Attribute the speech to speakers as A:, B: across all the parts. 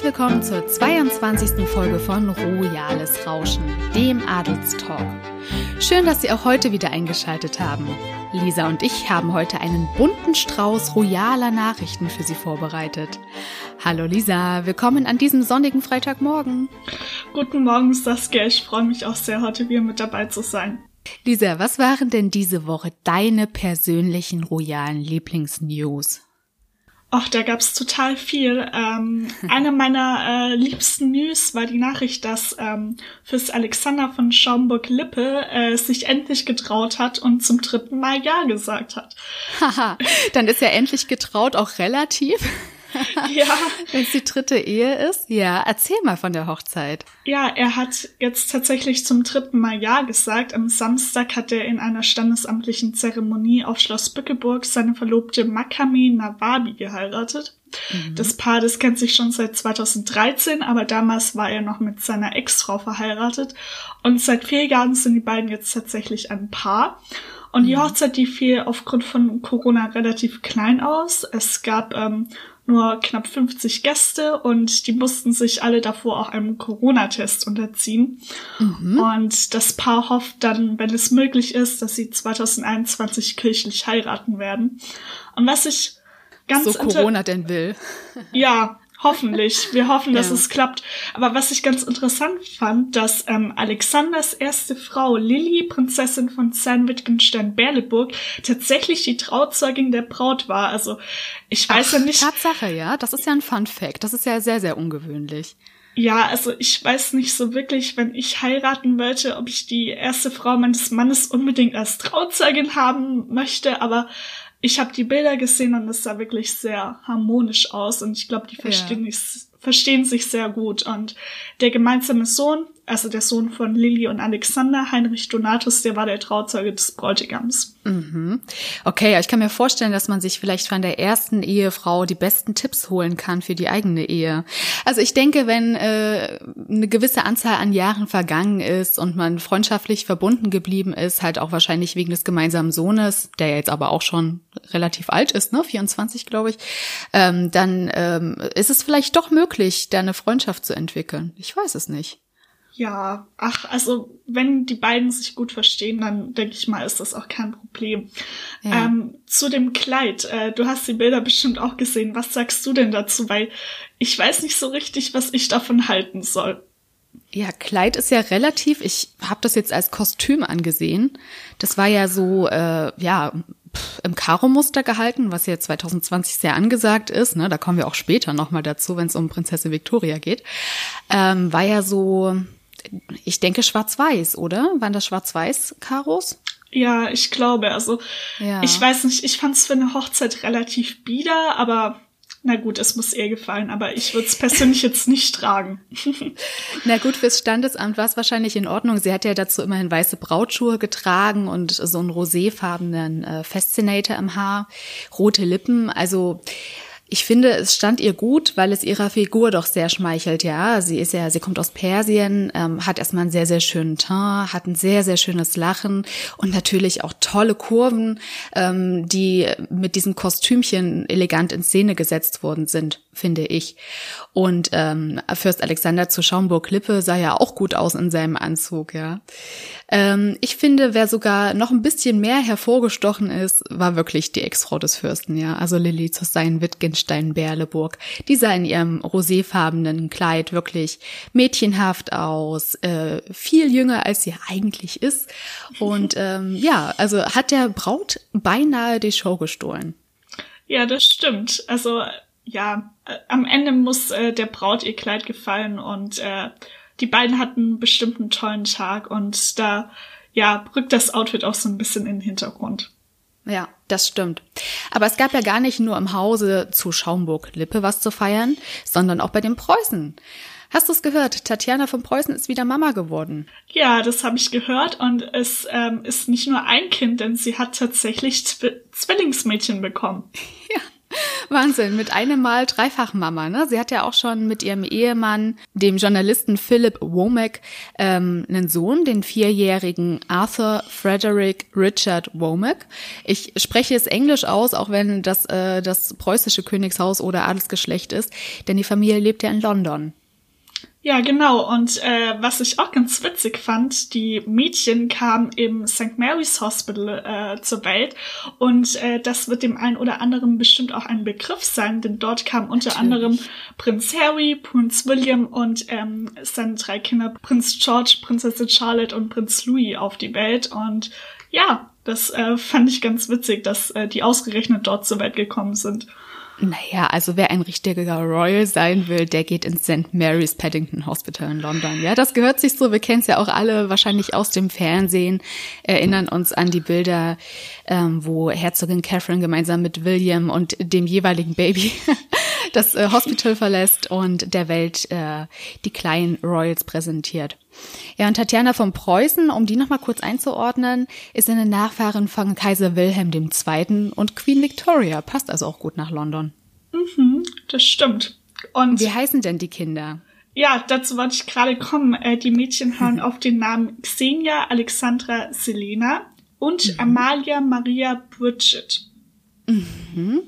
A: Herzlich willkommen zur 22. Folge von Royales Rauschen, dem Adelstalk. Schön, dass Sie auch heute wieder eingeschaltet haben. Lisa und ich haben heute einen bunten Strauß royaler Nachrichten für Sie vorbereitet. Hallo Lisa, willkommen an diesem sonnigen Freitagmorgen.
B: Guten Morgen, Saskia. Ich freue mich auch sehr, heute wieder mit dabei zu sein.
A: Lisa, was waren denn diese Woche deine persönlichen royalen Lieblingsnews?
B: Ach, da gab's total viel. Ähm, eine meiner äh, liebsten News war die Nachricht, dass ähm, fürs Alexander von Schaumburg-Lippe äh, sich endlich getraut hat und zum dritten Mal Ja gesagt hat.
A: Haha, dann ist er endlich getraut auch relativ. ja. Wenn es die dritte Ehe ist. Ja, erzähl mal von der Hochzeit.
B: Ja, er hat jetzt tatsächlich zum dritten Mal Ja gesagt. Am Samstag hat er in einer standesamtlichen Zeremonie auf Schloss Bückeburg seine Verlobte Makame Nawabi geheiratet. Mhm. Das Paar, das kennt sich schon seit 2013, aber damals war er noch mit seiner Ex-Frau verheiratet. Und seit vier Jahren sind die beiden jetzt tatsächlich ein Paar. Und die mhm. Hochzeit, die fiel aufgrund von Corona relativ klein aus. Es gab ähm, nur knapp 50 Gäste und die mussten sich alle davor auch einem Corona-Test unterziehen. Mhm. Und das Paar hofft dann, wenn es möglich ist, dass sie 2021 kirchlich heiraten werden. Und was ich ganz
A: so Corona denn will.
B: Ja, Hoffentlich. Wir hoffen, dass ja. es klappt. Aber was ich ganz interessant fand, dass ähm, Alexanders erste Frau Lilly, Prinzessin von San-Wittgenstein-Berleburg, tatsächlich die Trauzeugin der Braut war. Also ich weiß
A: Ach,
B: ja nicht.
A: Tatsache, ja. Das ist ja ein Fun Fact. Das ist ja sehr, sehr ungewöhnlich.
B: Ja, also ich weiß nicht so wirklich, wenn ich heiraten wollte, ob ich die erste Frau meines Mannes unbedingt als Trauzeugin haben möchte, aber ich habe die Bilder gesehen und es sah wirklich sehr harmonisch aus und ich glaube, die verstehen, ja. verstehen sich sehr gut. Und der gemeinsame Sohn, also der Sohn von Lilly und Alexander, Heinrich Donatus, der war der Trauzeuge des Bräutigams.
A: Mhm. Okay, ich kann mir vorstellen, dass man sich vielleicht von der ersten Ehefrau die besten Tipps holen kann für die eigene Ehe. Also ich denke, wenn äh, eine gewisse Anzahl an Jahren vergangen ist und man freundschaftlich verbunden geblieben ist, halt auch wahrscheinlich wegen des gemeinsamen Sohnes, der jetzt aber auch schon relativ alt ist, ne, 24 glaube ich, ähm, dann ähm, ist es vielleicht doch möglich, da eine Freundschaft zu entwickeln. Ich weiß es nicht.
B: Ja, ach, also wenn die beiden sich gut verstehen, dann denke ich mal, ist das auch kein Problem. Ja. Ähm, zu dem Kleid, äh, du hast die Bilder bestimmt auch gesehen. Was sagst du denn dazu? Weil ich weiß nicht so richtig, was ich davon halten soll.
A: Ja, Kleid ist ja relativ, ich habe das jetzt als Kostüm angesehen. Das war ja so, äh, ja, im Karo-Muster gehalten, was ja 2020 sehr angesagt ist. Ne? Da kommen wir auch später nochmal dazu, wenn es um Prinzessin Victoria geht. Ähm, war ja so, ich denke schwarz-weiß, oder? Waren das schwarz-weiß-Karos?
B: Ja, ich glaube. Also ja. ich weiß nicht, ich fand es für eine Hochzeit relativ bieder, aber na gut, es muss ihr gefallen, aber ich würde es persönlich jetzt nicht tragen.
A: Na gut, fürs Standesamt war es wahrscheinlich in Ordnung. Sie hat ja dazu immerhin weiße Brautschuhe getragen und so einen roséfarbenen äh, Fascinator im Haar, rote Lippen. Also ich finde, es stand ihr gut, weil es ihrer Figur doch sehr schmeichelt. Ja, sie ist ja, sie kommt aus Persien, ähm, hat erstmal einen sehr, sehr schönen Teint, hat ein sehr, sehr schönes Lachen und natürlich auch tolle Kurven, ähm, die mit diesem Kostümchen elegant in Szene gesetzt worden sind, finde ich. Und ähm, Fürst Alexander zu Schaumburg-Lippe sah ja auch gut aus in seinem Anzug, ja. Ähm, ich finde, wer sogar noch ein bisschen mehr hervorgestochen ist, war wirklich die Ex-Frau des Fürsten, ja. Also Lilly zu sein Wittgenstein-Berleburg. Die sah in ihrem roséfarbenen Kleid wirklich mädchenhaft aus, äh, viel jünger als sie eigentlich ist. Und ähm, ja, also hat der Braut beinahe die Show gestohlen.
B: Ja, das stimmt. Also ja, äh, am Ende muss äh, der Braut ihr Kleid gefallen und äh, die beiden hatten bestimmt einen tollen Tag und da ja rückt das Outfit auch so ein bisschen in den Hintergrund.
A: Ja, das stimmt. Aber es gab ja gar nicht nur im Hause zu Schaumburg-Lippe was zu feiern, sondern auch bei den Preußen. Hast du es gehört? Tatjana von Preußen ist wieder Mama geworden.
B: Ja, das habe ich gehört und es ähm, ist nicht nur ein Kind, denn sie hat tatsächlich Zw Zwillingsmädchen bekommen.
A: Ja, Wahnsinn, mit einem Mal dreifach Mama. Ne? Sie hat ja auch schon mit ihrem Ehemann, dem Journalisten Philip Womack, ähm, einen Sohn, den vierjährigen Arthur Frederick Richard Womack. Ich spreche es Englisch aus, auch wenn das äh, das preußische Königshaus oder Adelsgeschlecht ist, denn die Familie lebt ja in London.
B: Ja, genau. Und äh, was ich auch ganz witzig fand, die Mädchen kamen im St. Mary's Hospital äh, zur Welt und äh, das wird dem einen oder anderen bestimmt auch ein Begriff sein, denn dort kamen unter Natürlich. anderem Prinz Harry, Prinz William und ähm, seine drei Kinder, Prinz George, Prinzessin Charlotte und Prinz Louis auf die Welt. Und ja, das äh, fand ich ganz witzig, dass äh, die ausgerechnet dort zur Welt gekommen sind.
A: Naja, also wer ein richtiger Royal sein will, der geht ins St. Mary's Paddington Hospital in London. Ja, das gehört sich so. Wir kennen es ja auch alle wahrscheinlich aus dem Fernsehen, erinnern uns an die Bilder, ähm, wo Herzogin Catherine gemeinsam mit William und dem jeweiligen Baby das äh, Hospital verlässt und der Welt äh, die kleinen Royals präsentiert. Ja, und Tatjana von Preußen, um die nochmal kurz einzuordnen, ist eine Nachfahrin von Kaiser Wilhelm II. und Queen Victoria. Passt also auch gut nach London.
B: Mhm, das stimmt. Und
A: wie heißen denn die Kinder?
B: Ja, dazu wollte ich gerade kommen. Äh, die Mädchen hören auf den Namen Xenia Alexandra Selena und mhm. Amalia Maria Bridget.
A: Mhm.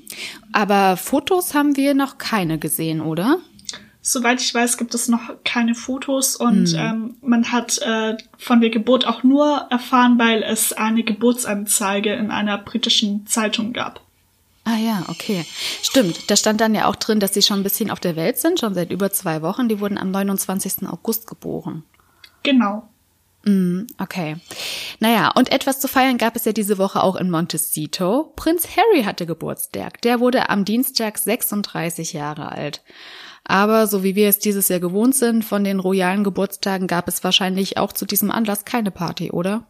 A: Aber Fotos haben wir noch keine gesehen, oder?
B: Soweit ich weiß, gibt es noch keine Fotos und mhm. ähm, man hat äh, von der Geburt auch nur erfahren, weil es eine Geburtsanzeige in einer britischen Zeitung gab.
A: Ah ja, okay. Stimmt. Da stand dann ja auch drin, dass sie schon ein bisschen auf der Welt sind, schon seit über zwei Wochen. Die wurden am 29. August geboren.
B: Genau.
A: Mm, okay. Naja, und etwas zu feiern gab es ja diese Woche auch in Montecito. Prinz Harry hatte Geburtstag. Der wurde am Dienstag 36 Jahre alt. Aber so wie wir es dieses Jahr gewohnt sind von den royalen Geburtstagen, gab es wahrscheinlich auch zu diesem Anlass keine Party, oder?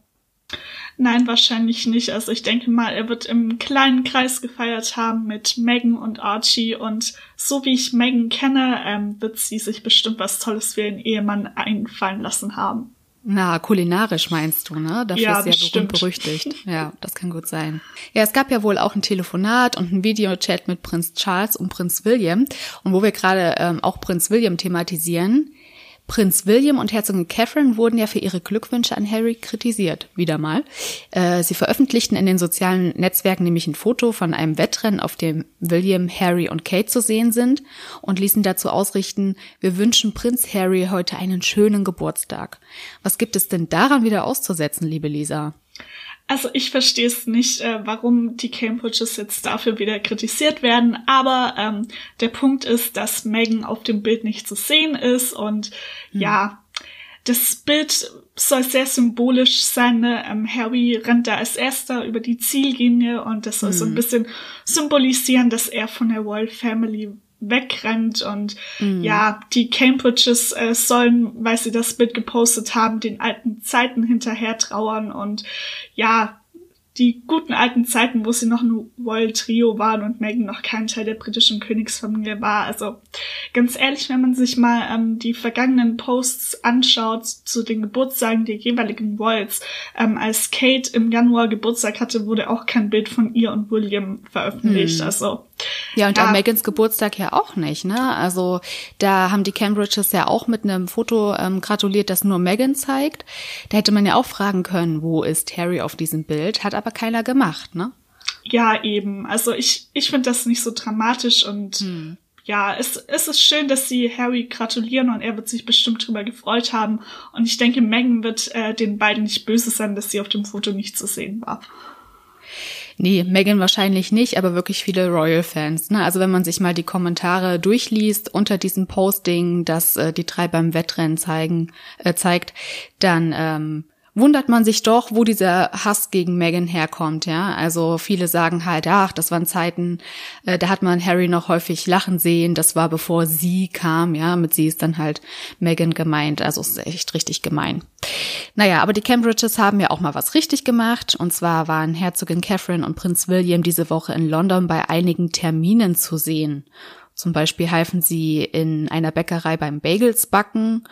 B: Nein, wahrscheinlich nicht. Also ich denke mal, er wird im kleinen Kreis gefeiert haben mit Megan und Archie und so wie ich Megan kenne, ähm, wird sie sich bestimmt was Tolles für ihren Ehemann einfallen lassen haben.
A: Na, kulinarisch meinst du, ne? Dafür ja, ist ja berühmt berüchtigt. Ja, das kann gut sein. Ja, es gab ja wohl auch ein Telefonat und ein Videochat mit Prinz Charles und Prinz William. Und wo wir gerade ähm, auch Prinz William thematisieren, Prinz William und Herzogin Catherine wurden ja für ihre Glückwünsche an Harry kritisiert, wieder mal. Äh, sie veröffentlichten in den sozialen Netzwerken nämlich ein Foto von einem Wettrennen, auf dem William, Harry und Kate zu sehen sind und ließen dazu ausrichten, wir wünschen Prinz Harry heute einen schönen Geburtstag. Was gibt es denn daran wieder auszusetzen, liebe Lisa?
B: Also ich verstehe es nicht, äh, warum die Cambridges jetzt dafür wieder kritisiert werden, aber ähm, der Punkt ist, dass Megan auf dem Bild nicht zu sehen ist und hm. ja, das Bild soll sehr symbolisch sein. Ne? Ähm, Harry rennt da als erster über die Ziellinie und das soll hm. so ein hm. bisschen symbolisieren, dass er von der Royal Family wegrennt und mhm. ja, die Cambridges äh, sollen, weil sie das Bild gepostet haben, den alten Zeiten hinterher trauern und ja, die guten alten Zeiten, wo sie noch ein Royal Trio waren und Meghan noch kein Teil der britischen Königsfamilie war. Also ganz ehrlich, wenn man sich mal ähm, die vergangenen Posts anschaut zu den Geburtstagen der jeweiligen Royals, ähm, als Kate im Januar Geburtstag hatte, wurde auch kein Bild von ihr und William veröffentlicht. Hm. Also
A: ja, und ja. an Megans Geburtstag ja auch nicht, ne? Also da haben die Cambridges ja auch mit einem Foto ähm, gratuliert, das nur Megan zeigt. Da hätte man ja auch fragen können, wo ist Harry auf diesem Bild? Hat aber keiner gemacht, ne?
B: Ja, eben. Also ich, ich finde das nicht so dramatisch und hm. ja, es, es ist schön, dass sie Harry gratulieren und er wird sich bestimmt drüber gefreut haben. Und ich denke, Megan wird äh, den beiden nicht böse sein, dass sie auf dem Foto nicht zu sehen war.
A: Nee, Megan wahrscheinlich nicht, aber wirklich viele Royal-Fans. Ne? Also wenn man sich mal die Kommentare durchliest unter diesem Posting, das äh, die drei beim Wettrennen zeigen, äh, zeigt, dann ähm, wundert man sich doch, wo dieser Hass gegen Meghan herkommt, ja. Also viele sagen halt, ach, das waren Zeiten, äh, da hat man Harry noch häufig lachen sehen, das war bevor sie kam, ja, mit sie ist dann halt Meghan gemeint, also ist echt richtig gemein. Naja, aber die Cambridges haben ja auch mal was richtig gemacht, und zwar waren Herzogin Catherine und Prinz William diese Woche in London bei einigen Terminen zu sehen. Zum Beispiel halfen sie in einer Bäckerei beim Bagels backen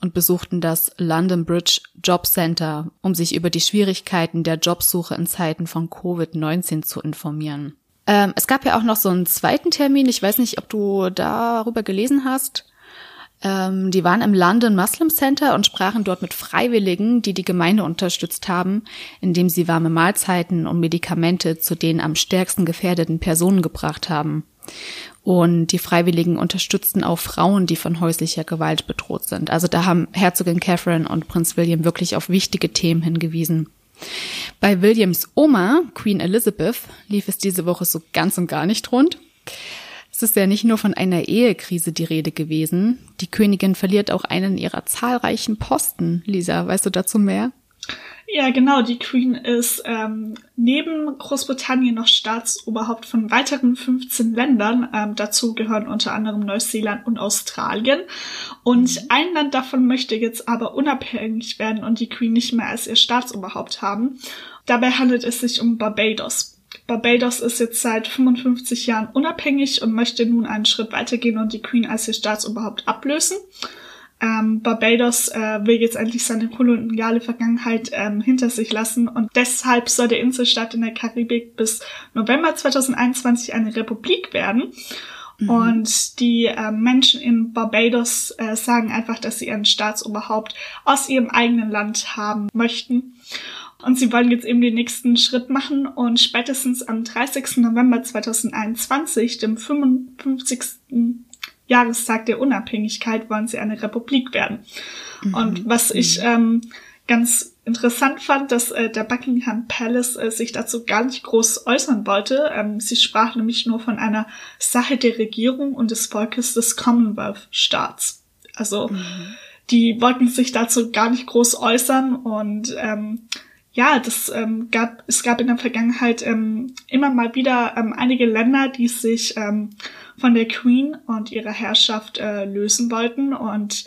A: und besuchten das London Bridge Job Center, um sich über die Schwierigkeiten der Jobsuche in Zeiten von Covid-19 zu informieren. Ähm, es gab ja auch noch so einen zweiten Termin. Ich weiß nicht, ob du darüber gelesen hast. Ähm, die waren im London Muslim Center und sprachen dort mit Freiwilligen, die die Gemeinde unterstützt haben, indem sie warme Mahlzeiten und Medikamente zu den am stärksten gefährdeten Personen gebracht haben. Und die Freiwilligen unterstützten auch Frauen, die von häuslicher Gewalt bedroht sind. Also da haben Herzogin Catherine und Prinz William wirklich auf wichtige Themen hingewiesen. Bei Williams Oma, Queen Elizabeth, lief es diese Woche so ganz und gar nicht rund. Es ist ja nicht nur von einer Ehekrise die Rede gewesen. Die Königin verliert auch einen ihrer zahlreichen Posten. Lisa, weißt du dazu mehr?
B: Ja, genau. Die Queen ist ähm, neben Großbritannien noch Staatsoberhaupt von weiteren 15 Ländern. Ähm, dazu gehören unter anderem Neuseeland und Australien. Und mhm. ein Land davon möchte jetzt aber unabhängig werden und die Queen nicht mehr als ihr Staatsoberhaupt haben. Dabei handelt es sich um Barbados. Barbados ist jetzt seit 55 Jahren unabhängig und möchte nun einen Schritt weitergehen und die Queen als ihr Staatsoberhaupt ablösen. Ähm, Barbados äh, will jetzt endlich seine koloniale Vergangenheit ähm, hinter sich lassen und deshalb soll der Inselstaat in der Karibik bis November 2021 eine Republik werden. Mhm. Und die äh, Menschen in Barbados äh, sagen einfach, dass sie ihren Staatsoberhaupt aus ihrem eigenen Land haben möchten. Und sie wollen jetzt eben den nächsten Schritt machen und spätestens am 30. November 2021, dem 55. Jahrestag der Unabhängigkeit, wollen sie eine Republik werden. Mhm. Und was ich ähm, ganz interessant fand, dass äh, der Buckingham Palace äh, sich dazu gar nicht groß äußern wollte. Ähm, sie sprach nämlich nur von einer Sache der Regierung und des Volkes des Commonwealth-Staats. Also mhm. die wollten sich dazu gar nicht groß äußern und ähm, ja, das ähm, gab, es gab in der Vergangenheit ähm, immer mal wieder ähm, einige Länder, die sich ähm, von der Queen und ihrer Herrschaft äh, lösen wollten. Und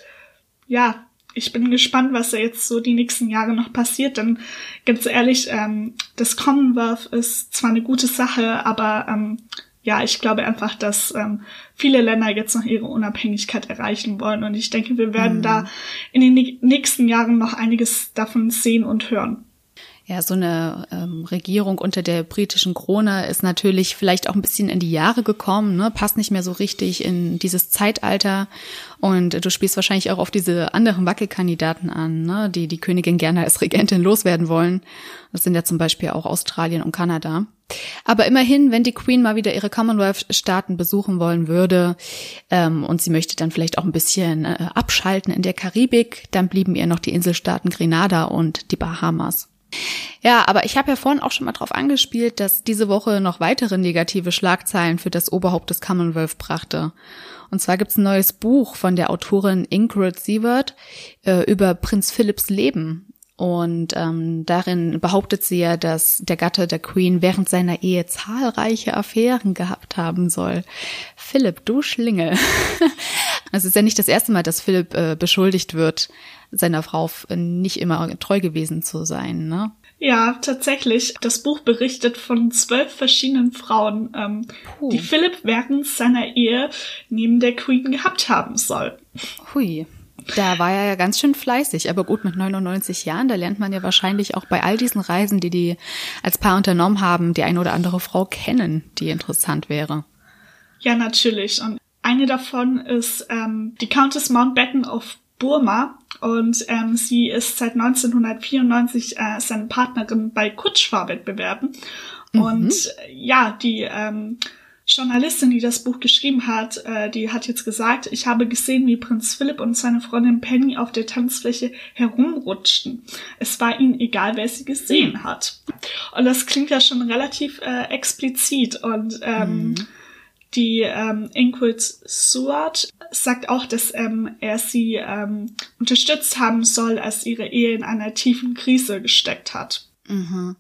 B: ja, ich bin gespannt, was da jetzt so die nächsten Jahre noch passiert. Denn ganz ehrlich, ähm, das Commonwealth ist zwar eine gute Sache, aber ähm, ja, ich glaube einfach, dass ähm, viele Länder jetzt noch ihre Unabhängigkeit erreichen wollen. Und ich denke, wir werden mhm. da in den nächsten Jahren noch einiges davon sehen und hören.
A: Ja, so eine ähm, Regierung unter der britischen Krone ist natürlich vielleicht auch ein bisschen in die Jahre gekommen, ne? passt nicht mehr so richtig in dieses Zeitalter. Und du spielst wahrscheinlich auch auf diese anderen Wackelkandidaten an, ne? die die Königin gerne als Regentin loswerden wollen. Das sind ja zum Beispiel auch Australien und Kanada. Aber immerhin, wenn die Queen mal wieder ihre Commonwealth-Staaten besuchen wollen würde ähm, und sie möchte dann vielleicht auch ein bisschen äh, abschalten in der Karibik, dann blieben ihr noch die Inselstaaten Grenada und die Bahamas. Ja, aber ich habe ja vorhin auch schon mal drauf angespielt, dass diese Woche noch weitere negative Schlagzeilen für das Oberhaupt des Commonwealth brachte. Und zwar gibt's ein neues Buch von der Autorin Ingrid Sievert äh, über Prinz Philipps Leben. Und ähm, darin behauptet sie ja, dass der Gatte der Queen während seiner Ehe zahlreiche Affären gehabt haben soll. Philipp, du Schlingel. Es ist ja nicht das erste Mal, dass Philipp äh, beschuldigt wird, seiner Frau nicht immer treu gewesen zu sein, ne?
B: Ja, tatsächlich. Das Buch berichtet von zwölf verschiedenen Frauen, ähm, die Philipp während seiner Ehe neben der Queen gehabt haben soll.
A: Hui. Da war er ja ganz schön fleißig, aber gut, mit 99 Jahren, da lernt man ja wahrscheinlich auch bei all diesen Reisen, die die als Paar unternommen haben, die eine oder andere Frau kennen, die interessant wäre.
B: Ja, natürlich. Und eine davon ist ähm, die Countess Mountbatten of Burma und ähm, sie ist seit 1994 äh, seine Partnerin bei Kutschfahrwettbewerben. Mhm. Und äh, ja, die ähm, Journalistin, die das Buch geschrieben hat, äh, die hat jetzt gesagt, ich habe gesehen, wie Prinz Philipp und seine Freundin Penny auf der Tanzfläche herumrutschten. Es war ihnen egal, wer sie gesehen mhm. hat. Und das klingt ja schon relativ äh, explizit und ähm, mhm. Die ähm, Ingrid Seward sagt auch, dass ähm, er sie ähm, unterstützt haben soll, als ihre Ehe in einer tiefen Krise gesteckt hat.
A: Mhm.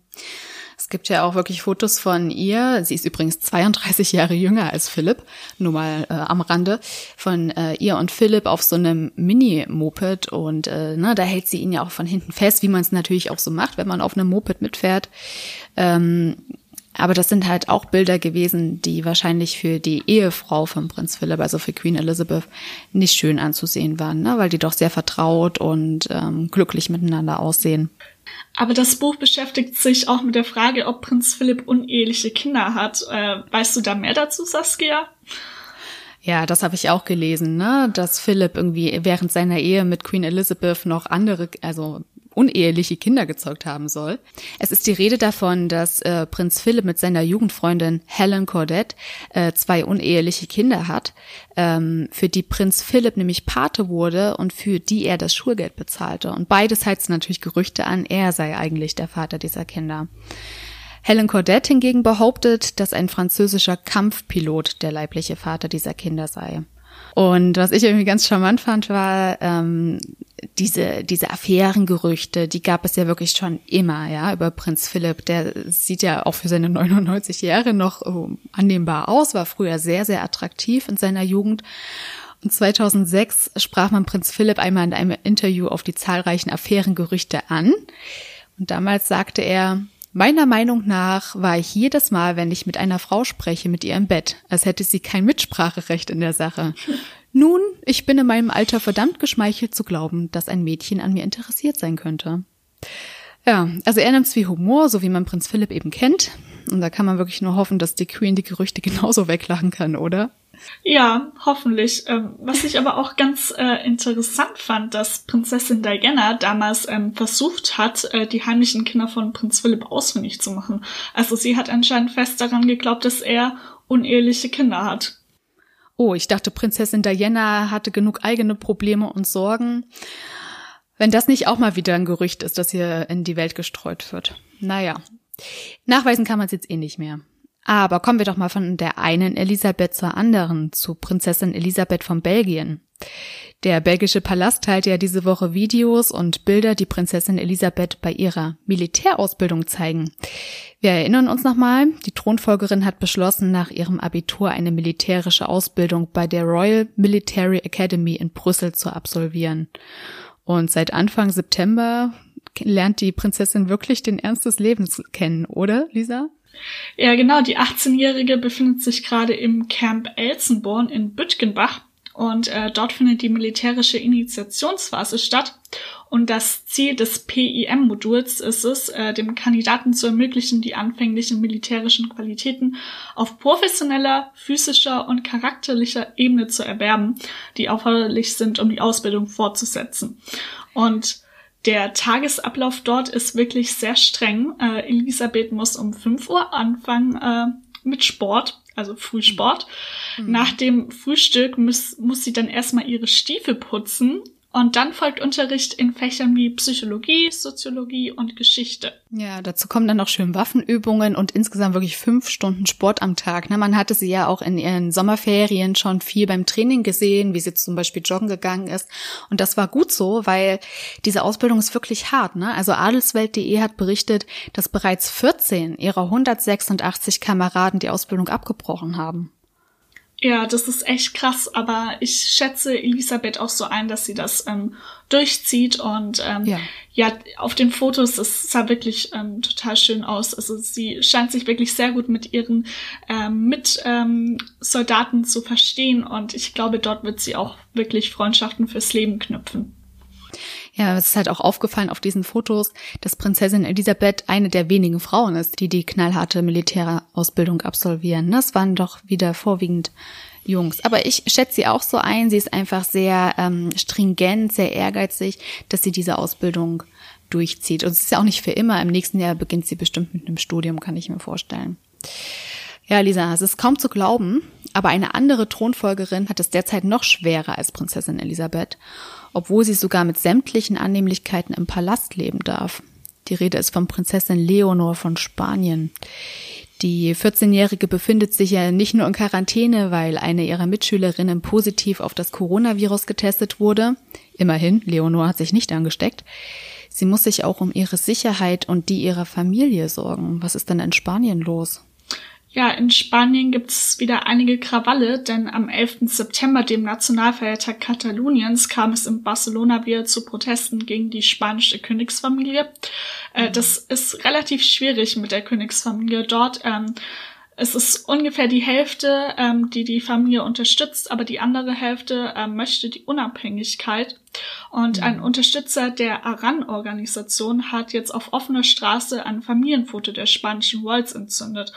A: Es gibt ja auch wirklich Fotos von ihr. Sie ist übrigens 32 Jahre jünger als Philipp, nur mal äh, am Rande, von äh, ihr und Philipp auf so einem Mini-Moped. Und äh, ne, da hält sie ihn ja auch von hinten fest, wie man es natürlich auch so macht, wenn man auf einem Moped mitfährt. Ähm, aber das sind halt auch Bilder gewesen, die wahrscheinlich für die Ehefrau von Prinz Philipp, also für Queen Elizabeth, nicht schön anzusehen waren, ne? weil die doch sehr vertraut und ähm, glücklich miteinander aussehen.
B: Aber das Buch beschäftigt sich auch mit der Frage, ob Prinz Philipp uneheliche Kinder hat. Äh, weißt du da mehr dazu, Saskia?
A: Ja, das habe ich auch gelesen, ne? dass Philipp irgendwie während seiner Ehe mit Queen Elizabeth noch andere, also uneheliche Kinder gezeugt haben soll. Es ist die Rede davon, dass äh, Prinz Philipp mit seiner Jugendfreundin Helen Cordet äh, zwei uneheliche Kinder hat, ähm, für die Prinz Philipp nämlich Pate wurde und für die er das Schulgeld bezahlte. Und beides heizt natürlich Gerüchte an, er sei eigentlich der Vater dieser Kinder. Helen Cordet hingegen behauptet, dass ein französischer Kampfpilot der leibliche Vater dieser Kinder sei. Und was ich irgendwie ganz charmant fand, war ähm, diese, diese Affärengerüchte, die gab es ja wirklich schon immer, ja, über Prinz Philipp. Der sieht ja auch für seine 99 Jahre noch oh, annehmbar aus, war früher sehr, sehr attraktiv in seiner Jugend. Und 2006 sprach man Prinz Philipp einmal in einem Interview auf die zahlreichen Affärengerüchte an. Und damals sagte er, Meiner Meinung nach war ich jedes Mal, wenn ich mit einer Frau spreche, mit ihr im Bett, als hätte sie kein Mitspracherecht in der Sache. Nun, ich bin in meinem Alter verdammt geschmeichelt zu glauben, dass ein Mädchen an mir interessiert sein könnte. Ja, also er nimmt es wie Humor, so wie man Prinz Philipp eben kennt. Und da kann man wirklich nur hoffen, dass die Queen die Gerüchte genauso weglachen kann, oder?
B: Ja, hoffentlich. Ähm, was ich aber auch ganz äh, interessant fand, dass Prinzessin Diana damals ähm, versucht hat, äh, die heimlichen Kinder von Prinz Philipp ausfindig zu machen. Also sie hat anscheinend fest daran geglaubt, dass er uneheliche Kinder hat.
A: Oh, ich dachte, Prinzessin Diana hatte genug eigene Probleme und Sorgen. Wenn das nicht auch mal wieder ein Gerücht ist, das hier in die Welt gestreut wird. Naja. Nachweisen kann man es jetzt eh nicht mehr. Aber kommen wir doch mal von der einen Elisabeth zur anderen, zu Prinzessin Elisabeth von Belgien. Der belgische Palast teilte ja diese Woche Videos und Bilder, die Prinzessin Elisabeth bei ihrer Militärausbildung zeigen. Wir erinnern uns nochmal, die Thronfolgerin hat beschlossen, nach ihrem Abitur eine militärische Ausbildung bei der Royal Military Academy in Brüssel zu absolvieren. Und seit Anfang September lernt die Prinzessin wirklich den Ernst des Lebens kennen, oder, Lisa?
B: Ja, genau. Die 18-Jährige befindet sich gerade im Camp Elsenborn in Bütgenbach und äh, dort findet die militärische Initiationsphase statt. Und das Ziel des PIM-Moduls ist es, äh, dem Kandidaten zu ermöglichen, die anfänglichen militärischen Qualitäten auf professioneller, physischer und charakterlicher Ebene zu erwerben, die erforderlich sind, um die Ausbildung fortzusetzen. Und der Tagesablauf dort ist wirklich sehr streng. Äh, Elisabeth muss um 5 Uhr anfangen äh, mit Sport, also Frühsport. Mhm. Nach dem Frühstück muss, muss sie dann erstmal ihre Stiefel putzen und dann folgt Unterricht in Fächern wie Psychologie, Soziologie und Geschichte.
A: Ja, dazu kommen dann noch schön Waffenübungen und insgesamt wirklich fünf Stunden Sport am Tag. Man hatte sie ja auch in ihren Sommerferien schon viel beim Training gesehen, wie sie zum Beispiel joggen gegangen ist. Und das war gut so, weil diese Ausbildung ist wirklich hart. Ne? Also Adelswelt.de hat berichtet, dass bereits 14 ihrer 186 Kameraden die Ausbildung abgebrochen haben.
B: Ja, das ist echt krass, aber ich schätze Elisabeth auch so ein, dass sie das ähm, durchzieht und ähm, ja. ja, auf den Fotos, das sah wirklich ähm, total schön aus. Also sie scheint sich wirklich sehr gut mit ihren ähm, Mitsoldaten ähm, zu verstehen und ich glaube, dort wird sie auch wirklich Freundschaften fürs Leben knüpfen.
A: Ja, es ist halt auch aufgefallen auf diesen Fotos, dass Prinzessin Elisabeth eine der wenigen Frauen ist, die die knallharte Militärausbildung absolvieren. Das waren doch wieder vorwiegend Jungs. Aber ich schätze sie auch so ein. Sie ist einfach sehr ähm, stringent, sehr ehrgeizig, dass sie diese Ausbildung durchzieht. Und es ist ja auch nicht für immer. Im nächsten Jahr beginnt sie bestimmt mit einem Studium, kann ich mir vorstellen. Ja, Lisa, es ist kaum zu glauben, aber eine andere Thronfolgerin hat es derzeit noch schwerer als Prinzessin Elisabeth obwohl sie sogar mit sämtlichen Annehmlichkeiten im Palast leben darf. Die Rede ist von Prinzessin Leonor von Spanien. Die 14-Jährige befindet sich ja nicht nur in Quarantäne, weil eine ihrer Mitschülerinnen positiv auf das Coronavirus getestet wurde. Immerhin, Leonor hat sich nicht angesteckt. Sie muss sich auch um ihre Sicherheit und die ihrer Familie sorgen. Was ist denn in Spanien los?
B: Ja, in Spanien gibt es wieder einige Krawalle, denn am 11. September, dem Nationalfeiertag Kataloniens, kam es in Barcelona wieder zu Protesten gegen die spanische Königsfamilie. Äh, mhm. das ist relativ schwierig mit der Königsfamilie dort. Ähm, es ist ungefähr die Hälfte, ähm, die die Familie unterstützt, aber die andere Hälfte ähm, möchte die Unabhängigkeit. Und mhm. ein Unterstützer der Aran-Organisation hat jetzt auf offener Straße ein Familienfoto der spanischen Royals entzündet.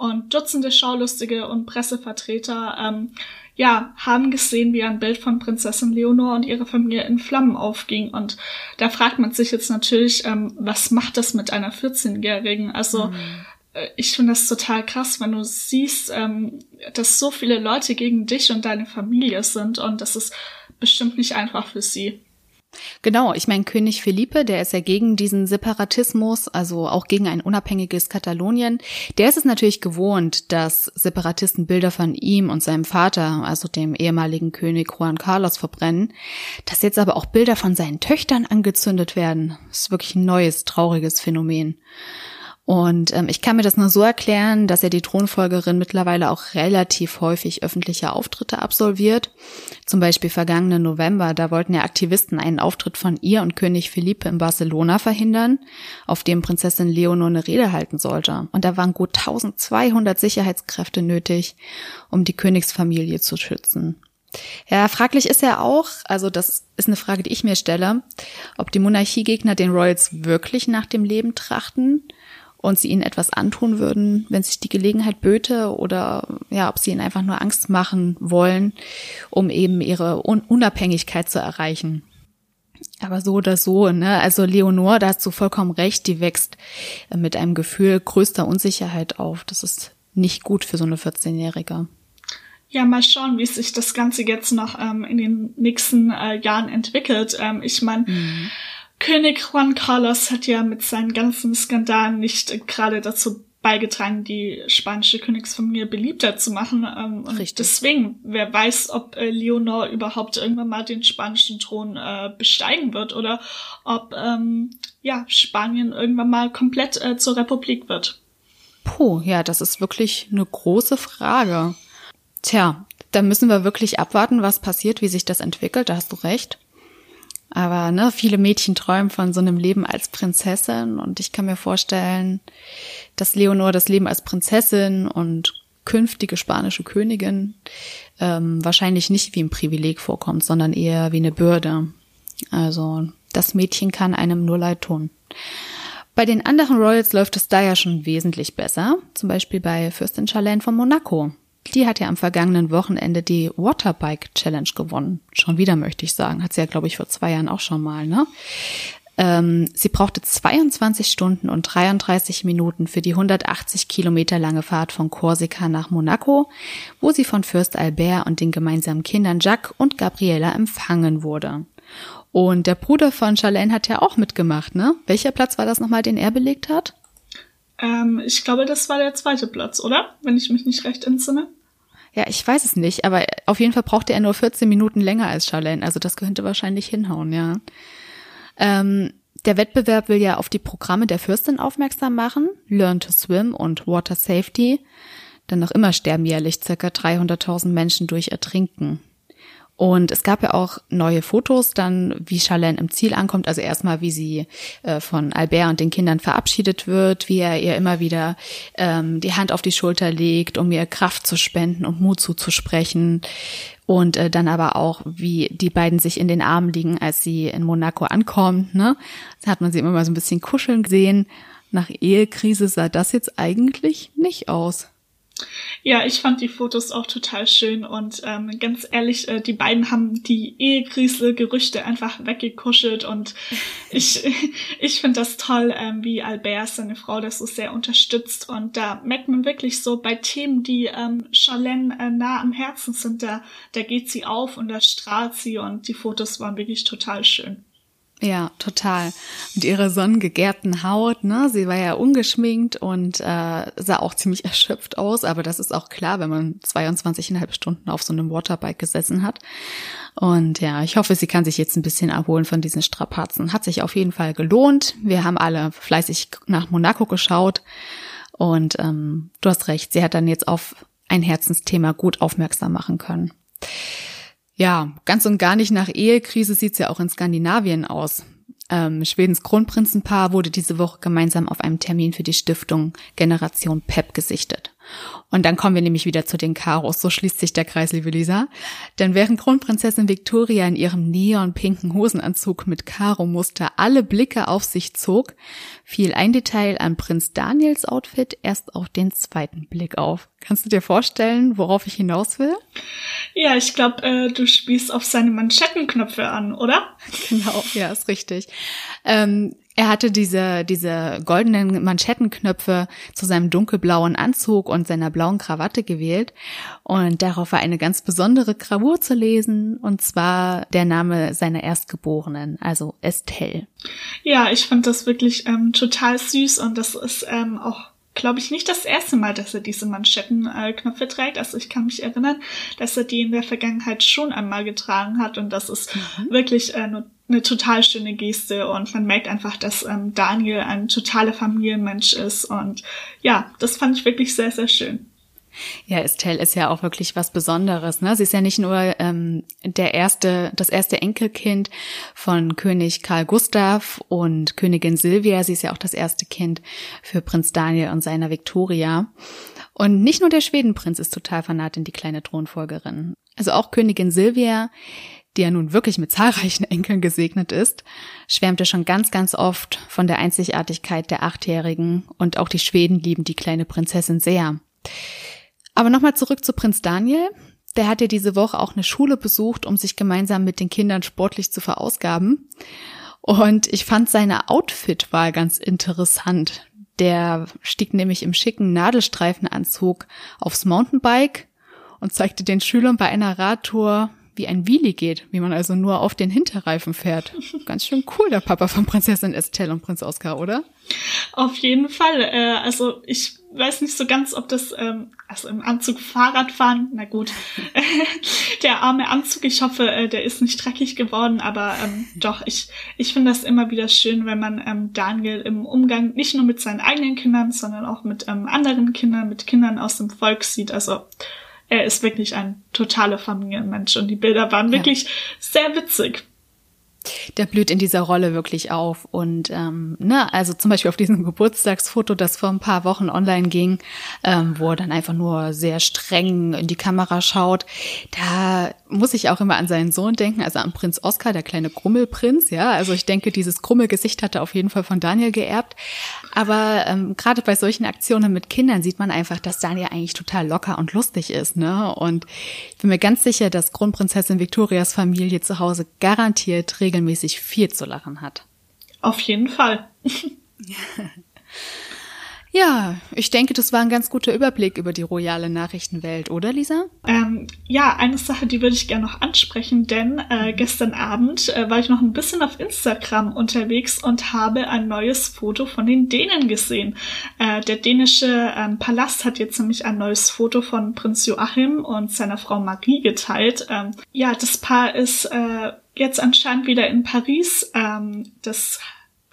B: Und Dutzende Schaulustige und Pressevertreter ähm, ja, haben gesehen, wie ein Bild von Prinzessin Leonor und ihrer Familie in Flammen aufging. Und da fragt man sich jetzt natürlich, ähm, was macht das mit einer 14-Jährigen? Also mhm. Äh, ich finde das total krass, wenn du siehst, ähm, dass so viele Leute gegen dich und deine Familie sind und das ist bestimmt nicht einfach für sie.
A: Genau, ich meine, König Felipe, der ist ja gegen diesen Separatismus, also auch gegen ein unabhängiges Katalonien. Der ist es natürlich gewohnt, dass Separatisten Bilder von ihm und seinem Vater, also dem ehemaligen König Juan Carlos, verbrennen. Dass jetzt aber auch Bilder von seinen Töchtern angezündet werden, ist wirklich ein neues, trauriges Phänomen. Und ähm, ich kann mir das nur so erklären, dass ja die Thronfolgerin mittlerweile auch relativ häufig öffentliche Auftritte absolviert. Zum Beispiel vergangenen November, da wollten ja Aktivisten einen Auftritt von ihr und König Felipe in Barcelona verhindern, auf dem Prinzessin Leonor eine Rede halten sollte. Und da waren gut 1200 Sicherheitskräfte nötig, um die Königsfamilie zu schützen. Ja, fraglich ist ja auch, also das ist eine Frage, die ich mir stelle, ob die Monarchiegegner den Royals wirklich nach dem Leben trachten und sie ihnen etwas antun würden, wenn sich die Gelegenheit böte oder ja, ob sie ihnen einfach nur Angst machen wollen, um eben ihre Un Unabhängigkeit zu erreichen. Aber so oder so, ne? Also Leonor, da hast du vollkommen recht, die wächst mit einem Gefühl größter Unsicherheit auf. Das ist nicht gut für so eine 14-Jährige.
B: Ja, mal schauen, wie sich das Ganze jetzt noch ähm, in den nächsten äh, Jahren entwickelt. Ähm, ich meine, mhm König Juan Carlos hat ja mit seinen ganzen Skandalen nicht gerade dazu beigetragen, die spanische Königsfamilie beliebter zu machen. Ähm, und Richtig. deswegen, wer weiß, ob äh, Leonor überhaupt irgendwann mal den spanischen Thron äh, besteigen wird oder ob ähm, ja Spanien irgendwann mal komplett äh, zur Republik wird.
A: Puh, ja, das ist wirklich eine große Frage. Tja, da müssen wir wirklich abwarten, was passiert, wie sich das entwickelt. Da hast du recht. Aber ne, viele Mädchen träumen von so einem Leben als Prinzessin und ich kann mir vorstellen, dass Leonor das Leben als Prinzessin und künftige spanische Königin ähm, wahrscheinlich nicht wie ein Privileg vorkommt, sondern eher wie eine Bürde. Also das Mädchen kann einem nur leid tun. Bei den anderen Royals läuft es da ja schon wesentlich besser, zum Beispiel bei Fürstin Charlene von Monaco. Die hat ja am vergangenen Wochenende die Waterbike Challenge gewonnen. Schon wieder möchte ich sagen. Hat sie ja, glaube ich, vor zwei Jahren auch schon mal, ne? Ähm, sie brauchte 22 Stunden und 33 Minuten für die 180 Kilometer lange Fahrt von Korsika nach Monaco, wo sie von Fürst Albert und den gemeinsamen Kindern Jacques und Gabriella empfangen wurde. Und der Bruder von Charlene hat ja auch mitgemacht, ne? Welcher Platz war das nochmal, den er belegt hat?
B: Ähm, ich glaube, das war der zweite Platz, oder? Wenn ich mich nicht recht entsinne.
A: Ja, ich weiß es nicht, aber auf jeden Fall brauchte er nur 14 Minuten länger als Charlene. Also das könnte wahrscheinlich hinhauen, ja. Ähm, der Wettbewerb will ja auf die Programme der Fürstin aufmerksam machen, Learn to Swim und Water Safety. Denn noch immer sterben jährlich circa 300.000 Menschen durch Ertrinken. Und es gab ja auch neue Fotos dann, wie Charlene im Ziel ankommt. Also erstmal, wie sie äh, von Albert und den Kindern verabschiedet wird, wie er ihr immer wieder ähm, die Hand auf die Schulter legt, um ihr Kraft zu spenden und Mut zuzusprechen. Und äh, dann aber auch, wie die beiden sich in den Armen liegen, als sie in Monaco ankommt. Ne? Da hat man sie immer mal so ein bisschen kuscheln gesehen. Nach Ehekrise sah das jetzt eigentlich nicht aus.
B: Ja, ich fand die Fotos auch total schön und ähm, ganz ehrlich, äh, die beiden haben die Ehekrise-Gerüchte einfach weggekuschelt und ich, ich finde das toll, ähm, wie Albert seine Frau das so sehr unterstützt und da merkt man wirklich so bei Themen, die ähm, Charlene äh, nah am Herzen sind, da, da geht sie auf und da strahlt sie und die Fotos waren wirklich total schön.
A: Ja, total. Mit ihrer sonnengegärten Haut, ne? Sie war ja ungeschminkt und äh, sah auch ziemlich erschöpft aus, aber das ist auch klar, wenn man 22,5 Stunden auf so einem Waterbike gesessen hat. Und ja, ich hoffe, sie kann sich jetzt ein bisschen erholen von diesen Strapazen. Hat sich auf jeden Fall gelohnt. Wir haben alle fleißig nach Monaco geschaut. Und ähm, du hast recht, sie hat dann jetzt auf ein Herzensthema gut aufmerksam machen können. Ja, ganz und gar nicht nach Ehekrise sieht's ja auch in Skandinavien aus. Ähm, Schwedens Kronprinzenpaar wurde diese Woche gemeinsam auf einem Termin für die Stiftung Generation PEP gesichtet. Und dann kommen wir nämlich wieder zu den Karos. So schließt sich der Kreis, liebe Lisa. Denn während Kronprinzessin Victoria in ihrem neonpinken Hosenanzug mit Karo-Muster alle Blicke auf sich zog, fiel ein Detail an Prinz Daniels Outfit erst auf den zweiten Blick auf. Kannst du dir vorstellen, worauf ich hinaus will?
B: Ja, ich glaube, äh, du spielst auf seine Manschettenknöpfe an, oder?
A: Genau, ja, ist richtig. Ähm, er hatte diese, diese goldenen Manschettenknöpfe zu seinem dunkelblauen Anzug und seiner blauen Krawatte gewählt. Und darauf war eine ganz besondere Gravur zu lesen, und zwar der Name seiner Erstgeborenen, also Estelle.
B: Ja, ich fand das wirklich ähm, total süß und das ist ähm, auch glaube ich, nicht das erste Mal, dass er diese Manschettenknöpfe trägt. Also ich kann mich erinnern, dass er die in der Vergangenheit schon einmal getragen hat und das ist mhm. wirklich äh, nur eine total schöne Geste und man merkt einfach, dass ähm, Daniel ein totaler Familienmensch ist und ja, das fand ich wirklich sehr, sehr schön.
A: Ja, Estelle ist ja auch wirklich was Besonderes. Ne? Sie ist ja nicht nur ähm, der erste, das erste Enkelkind von König Karl Gustav und Königin Silvia. Sie ist ja auch das erste Kind für Prinz Daniel und seiner Victoria. Und nicht nur der Schwedenprinz ist total fanat in die kleine Thronfolgerin. Also auch Königin Silvia die ja nun wirklich mit zahlreichen Enkeln gesegnet ist, schwärmte schon ganz, ganz oft von der Einzigartigkeit der Achtjährigen und auch die Schweden lieben die kleine Prinzessin sehr. Aber nochmal zurück zu Prinz Daniel. Der hat ja diese Woche auch eine Schule besucht, um sich gemeinsam mit den Kindern sportlich zu verausgaben. Und ich fand seine Outfitwahl ganz interessant. Der stieg nämlich im schicken Nadelstreifenanzug aufs Mountainbike und zeigte den Schülern bei einer Radtour, wie ein Wheelie geht, wie man also nur auf den Hinterreifen fährt. Ganz schön cool, der Papa von Prinzessin Estelle und Prinz Oskar, oder?
B: Auf jeden Fall. Äh, also ich weiß nicht so ganz, ob das, ähm, also im Anzug Fahrradfahren, na gut. der arme Anzug, ich hoffe, äh, der ist nicht dreckig geworden, aber ähm, doch, ich, ich finde das immer wieder schön, wenn man ähm, Daniel im Umgang nicht nur mit seinen eigenen Kindern, sondern auch mit ähm, anderen Kindern, mit Kindern aus dem Volk sieht. Also er ist wirklich ein totaler Familienmensch und die Bilder waren wirklich sehr witzig
A: der blüht in dieser Rolle wirklich auf. Und ähm, ne, also zum Beispiel auf diesem Geburtstagsfoto, das vor ein paar Wochen online ging, ähm, wo er dann einfach nur sehr streng in die Kamera schaut, da muss ich auch immer an seinen Sohn denken, also an Prinz Oskar, der kleine Grummelprinz, ja. Also ich denke, dieses Grummelgesicht hat er auf jeden Fall von Daniel geerbt. Aber ähm, gerade bei solchen Aktionen mit Kindern sieht man einfach, dass Daniel eigentlich total locker und lustig ist, ne? Und ich bin mir ganz sicher, dass Kronprinzessin Victorias Familie zu Hause garantiert regelmäßig viel zu lachen hat.
B: Auf jeden Fall.
A: Ja, ich denke, das war ein ganz guter Überblick über die royale Nachrichtenwelt, oder Lisa?
B: Ähm, ja, eine Sache, die würde ich gerne noch ansprechen, denn äh, gestern Abend äh, war ich noch ein bisschen auf Instagram unterwegs und habe ein neues Foto von den Dänen gesehen. Äh, der dänische ähm, Palast hat jetzt nämlich ein neues Foto von Prinz Joachim und seiner Frau Marie geteilt. Ähm, ja, das Paar ist äh, jetzt anscheinend wieder in Paris. Ähm, das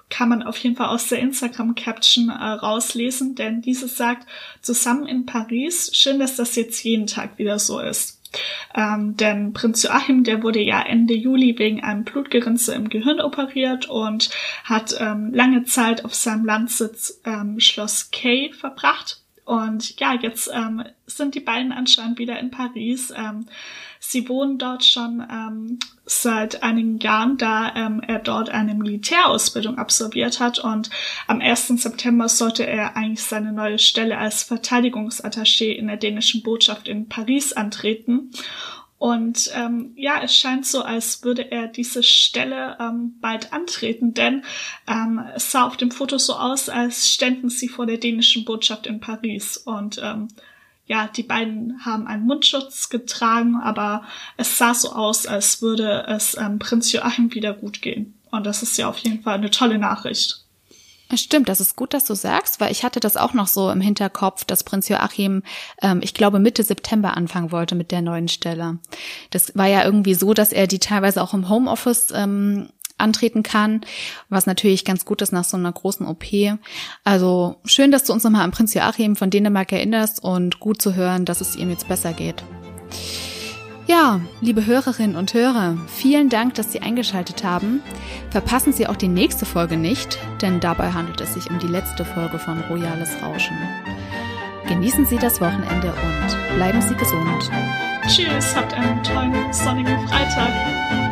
B: kann man auf jeden Fall aus der Instagram-Caption äh, rauslesen, denn dieses sagt, zusammen in Paris, schön, dass das jetzt jeden Tag wieder so ist. Ähm, denn Prinz Joachim, der wurde ja Ende Juli wegen einem Blutgerinnsel im Gehirn operiert und hat ähm, lange Zeit auf seinem Landsitz ähm, Schloss Kay verbracht. Und ja, jetzt ähm, sind die beiden anscheinend wieder in Paris. Ähm, sie wohnen dort schon ähm, seit einigen Jahren, da ähm, er dort eine Militärausbildung absolviert hat. Und am 1. September sollte er eigentlich seine neue Stelle als Verteidigungsattaché in der dänischen Botschaft in Paris antreten. Und ähm, ja, es scheint so, als würde er diese Stelle ähm, bald antreten, denn ähm, es sah auf dem Foto so aus, als ständen sie vor der dänischen Botschaft in Paris. Und ähm, ja, die beiden haben einen Mundschutz getragen, aber es sah so aus, als würde es ähm, Prinz Joachim wieder gut gehen. Und das ist ja auf jeden Fall eine tolle Nachricht.
A: Stimmt, das ist gut, dass du sagst, weil ich hatte das auch noch so im Hinterkopf, dass Prinz Joachim, ähm, ich glaube, Mitte September anfangen wollte mit der neuen Stelle. Das war ja irgendwie so, dass er die teilweise auch im Homeoffice ähm, antreten kann, was natürlich ganz gut ist nach so einer großen OP. Also schön, dass du uns nochmal an Prinz Joachim von Dänemark erinnerst und gut zu hören, dass es ihm jetzt besser geht. Ja, liebe Hörerinnen und Hörer, vielen Dank, dass Sie eingeschaltet haben. Verpassen Sie auch die nächste Folge nicht, denn dabei handelt es sich um die letzte Folge von Royales Rauschen. Genießen Sie das Wochenende und bleiben Sie gesund.
B: Tschüss, habt einen tollen sonnigen Freitag.